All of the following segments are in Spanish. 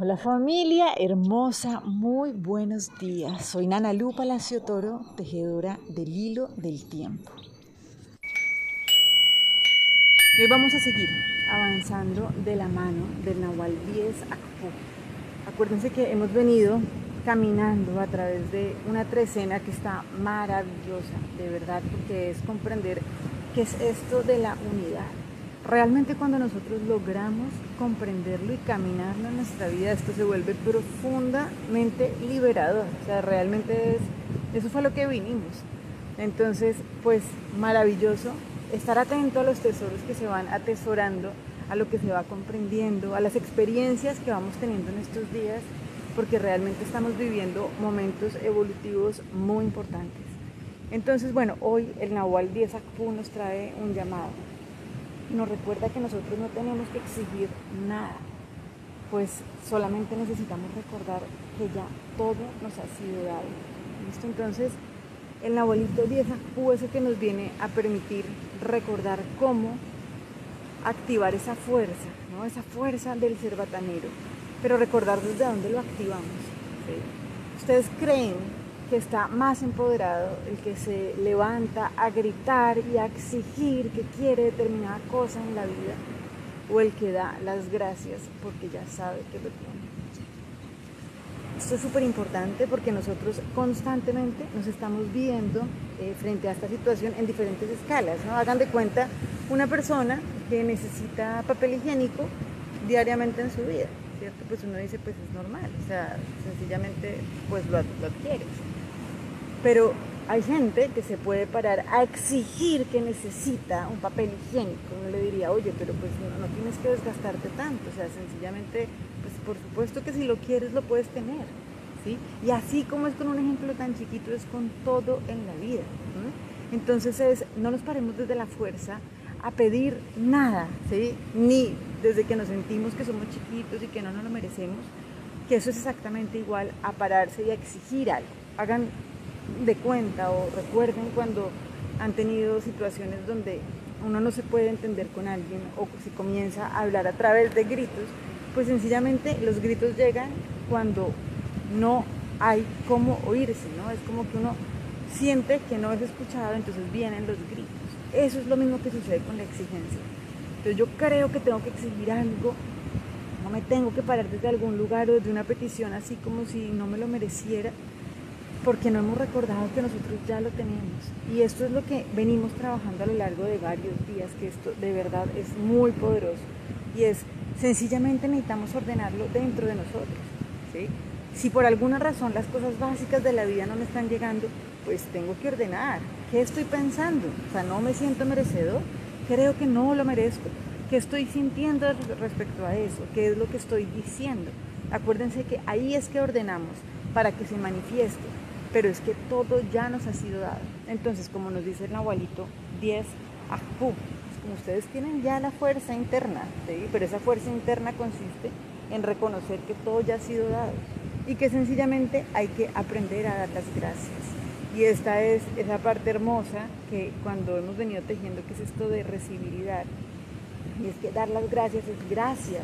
Hola familia hermosa, muy buenos días. Soy Nana Lu Palacio Toro, tejedora del hilo del tiempo. hoy vamos a seguir avanzando de la mano del Nahual 10 Akpu. Acuérdense que hemos venido caminando a través de una trecena que está maravillosa, de verdad, porque es comprender qué es esto de la unidad Realmente cuando nosotros logramos comprenderlo y caminarlo en nuestra vida, esto se vuelve profundamente liberador. O sea, realmente es, eso fue lo que vinimos. Entonces, pues maravilloso estar atento a los tesoros que se van atesorando, a lo que se va comprendiendo, a las experiencias que vamos teniendo en estos días, porque realmente estamos viviendo momentos evolutivos muy importantes. Entonces, bueno, hoy el Nahual 10 Akpu nos trae un llamado nos recuerda que nosotros no tenemos que exigir nada, pues solamente necesitamos recordar que ya todo nos ha sido dado. ¿Listo? Entonces, el abuelito 10 es el que nos viene a permitir recordar cómo activar esa fuerza, ¿no? esa fuerza del ser batanero, pero recordar desde dónde lo activamos. ¿Ustedes creen que está más empoderado, el que se levanta a gritar y a exigir que quiere determinada cosa en la vida, o el que da las gracias porque ya sabe que lo tiene. Esto es súper importante porque nosotros constantemente nos estamos viendo eh, frente a esta situación en diferentes escalas. ¿no? Hagan de cuenta una persona que necesita papel higiénico diariamente en su vida, ¿cierto? Pues uno dice, pues es normal, o sea, sencillamente pues lo, lo adquieres. Pero hay gente que se puede parar a exigir que necesita un papel higiénico. Uno le diría, oye, pero pues no, tienes que desgastarte tanto. O sea, sencillamente, pues por supuesto que si lo quieres lo puedes tener. ¿sí? Y así como es con un ejemplo tan chiquito, es con todo en la vida. Entonces es, no nos paremos desde la fuerza a pedir nada, ¿sí? ni desde que nos sentimos que somos chiquitos y que no nos lo merecemos, que eso es exactamente igual a pararse y a exigir algo. Hagan de cuenta o recuerden cuando han tenido situaciones donde uno no se puede entender con alguien o si comienza a hablar a través de gritos, pues sencillamente los gritos llegan cuando no hay cómo oírse, ¿no? Es como que uno siente que no es escuchado, entonces vienen los gritos. Eso es lo mismo que sucede con la exigencia. Entonces yo creo que tengo que exigir algo, no me tengo que parar desde algún lugar o desde una petición así como si no me lo mereciera, porque no hemos recordado que nosotros ya lo tenemos. Y esto es lo que venimos trabajando a lo largo de varios días, que esto de verdad es muy poderoso. Y es, sencillamente necesitamos ordenarlo dentro de nosotros. Si por alguna razón las cosas básicas de la vida no me están llegando, pues tengo que ordenar. ¿Qué estoy pensando? O sea, no me siento merecedor. Creo que no lo merezco. ¿Qué estoy sintiendo respecto a eso? ¿Qué es lo que estoy diciendo? Acuérdense que ahí es que ordenamos para que se manifieste pero es que todo ya nos ha sido dado. Entonces, como nos dice el Nahualito 10, Ajpú, como ustedes tienen ya la fuerza interna, pero esa fuerza interna consiste en reconocer que todo ya ha sido dado y que sencillamente hay que aprender a dar las gracias. Y esta es esa parte hermosa que cuando hemos venido tejiendo, que es esto de recibir y es que dar las gracias es gracias,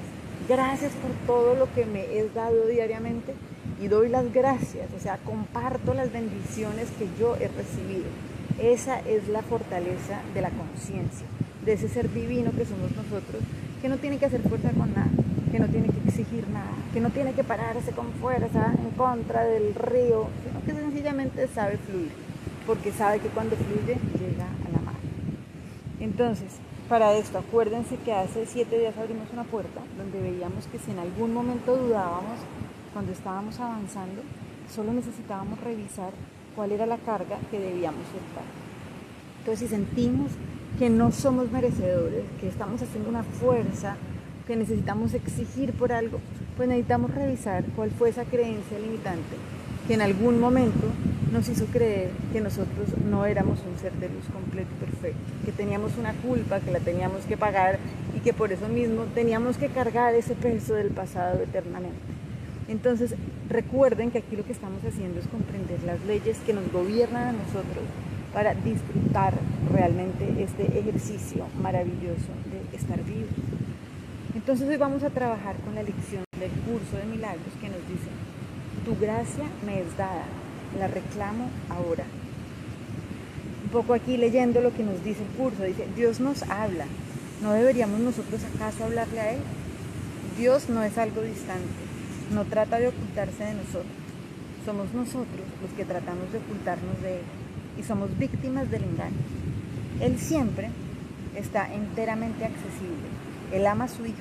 gracias por todo lo que me es dado diariamente y doy las gracias, o sea, comparto las bendiciones que yo he recibido. Esa es la fortaleza de la conciencia, de ese ser divino que somos nosotros, que no tiene que hacer fuerza con nada, que no tiene que exigir nada, que no tiene que pararse con fuerza en contra del río, sino que sencillamente sabe fluir, porque sabe que cuando fluye llega a la mar. Entonces, para esto, acuérdense que hace siete días abrimos una puerta donde veíamos que si en algún momento dudábamos, cuando estábamos avanzando, solo necesitábamos revisar cuál era la carga que debíamos soltar. Entonces, si sentimos que no somos merecedores, que estamos haciendo una fuerza, que necesitamos exigir por algo, pues necesitamos revisar cuál fue esa creencia limitante que en algún momento nos hizo creer que nosotros no éramos un ser de luz completo y perfecto, que teníamos una culpa, que la teníamos que pagar y que por eso mismo teníamos que cargar ese peso del pasado eternamente. Entonces, recuerden que aquí lo que estamos haciendo es comprender las leyes que nos gobiernan a nosotros para disfrutar realmente este ejercicio maravilloso de estar vivos. Entonces hoy vamos a trabajar con la lección del curso de milagros que nos dice, tu gracia me es dada, la reclamo ahora. Un poco aquí leyendo lo que nos dice el curso, dice, Dios nos habla, ¿no deberíamos nosotros acaso hablarle a Él? Dios no es algo distante, no trata de ocultarse de nosotros, somos nosotros los que tratamos de ocultarnos de Él y somos víctimas del engaño. Él siempre está enteramente accesible, Él ama a su Hijo,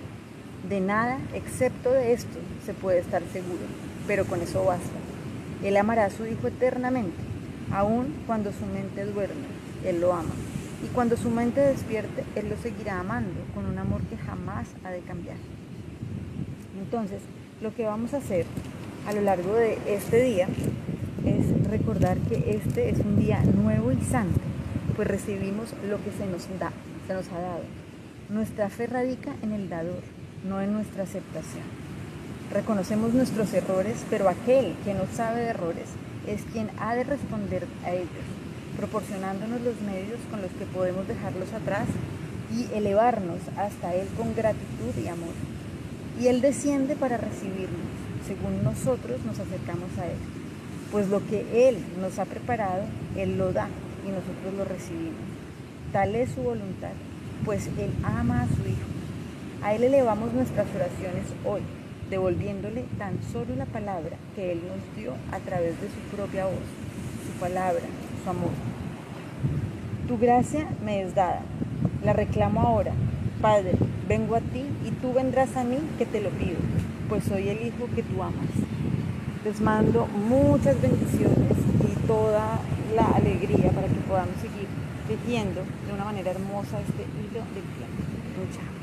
de nada excepto de esto se puede estar seguro, pero con eso basta. Él amará a su Hijo eternamente, aun cuando su mente duerme, Él lo ama. Y cuando su mente despierte, Él lo seguirá amando con un amor que jamás ha de cambiar. Entonces, lo que vamos a hacer a lo largo de este día es recordar que este es un día nuevo y santo, pues recibimos lo que se nos da, se nos ha dado. Nuestra fe radica en el dador, no en nuestra aceptación. Reconocemos nuestros errores, pero aquel que no sabe de errores es quien ha de responder a ellos, proporcionándonos los medios con los que podemos dejarlos atrás y elevarnos hasta Él con gratitud y amor. Y Él desciende para recibirnos, según nosotros nos acercamos a Él. Pues lo que Él nos ha preparado, Él lo da y nosotros lo recibimos. Tal es su voluntad, pues Él ama a su Hijo. A Él elevamos nuestras oraciones hoy, devolviéndole tan solo la palabra que Él nos dio a través de su propia voz, su palabra, su amor. Tu gracia me es dada, la reclamo ahora. Padre, vengo a ti y tú vendrás a mí que te lo pido, pues soy el Hijo que tú amas. Les mando muchas bendiciones y toda la alegría para que podamos seguir tejiendo de una manera hermosa este hilo del tiempo. Chao.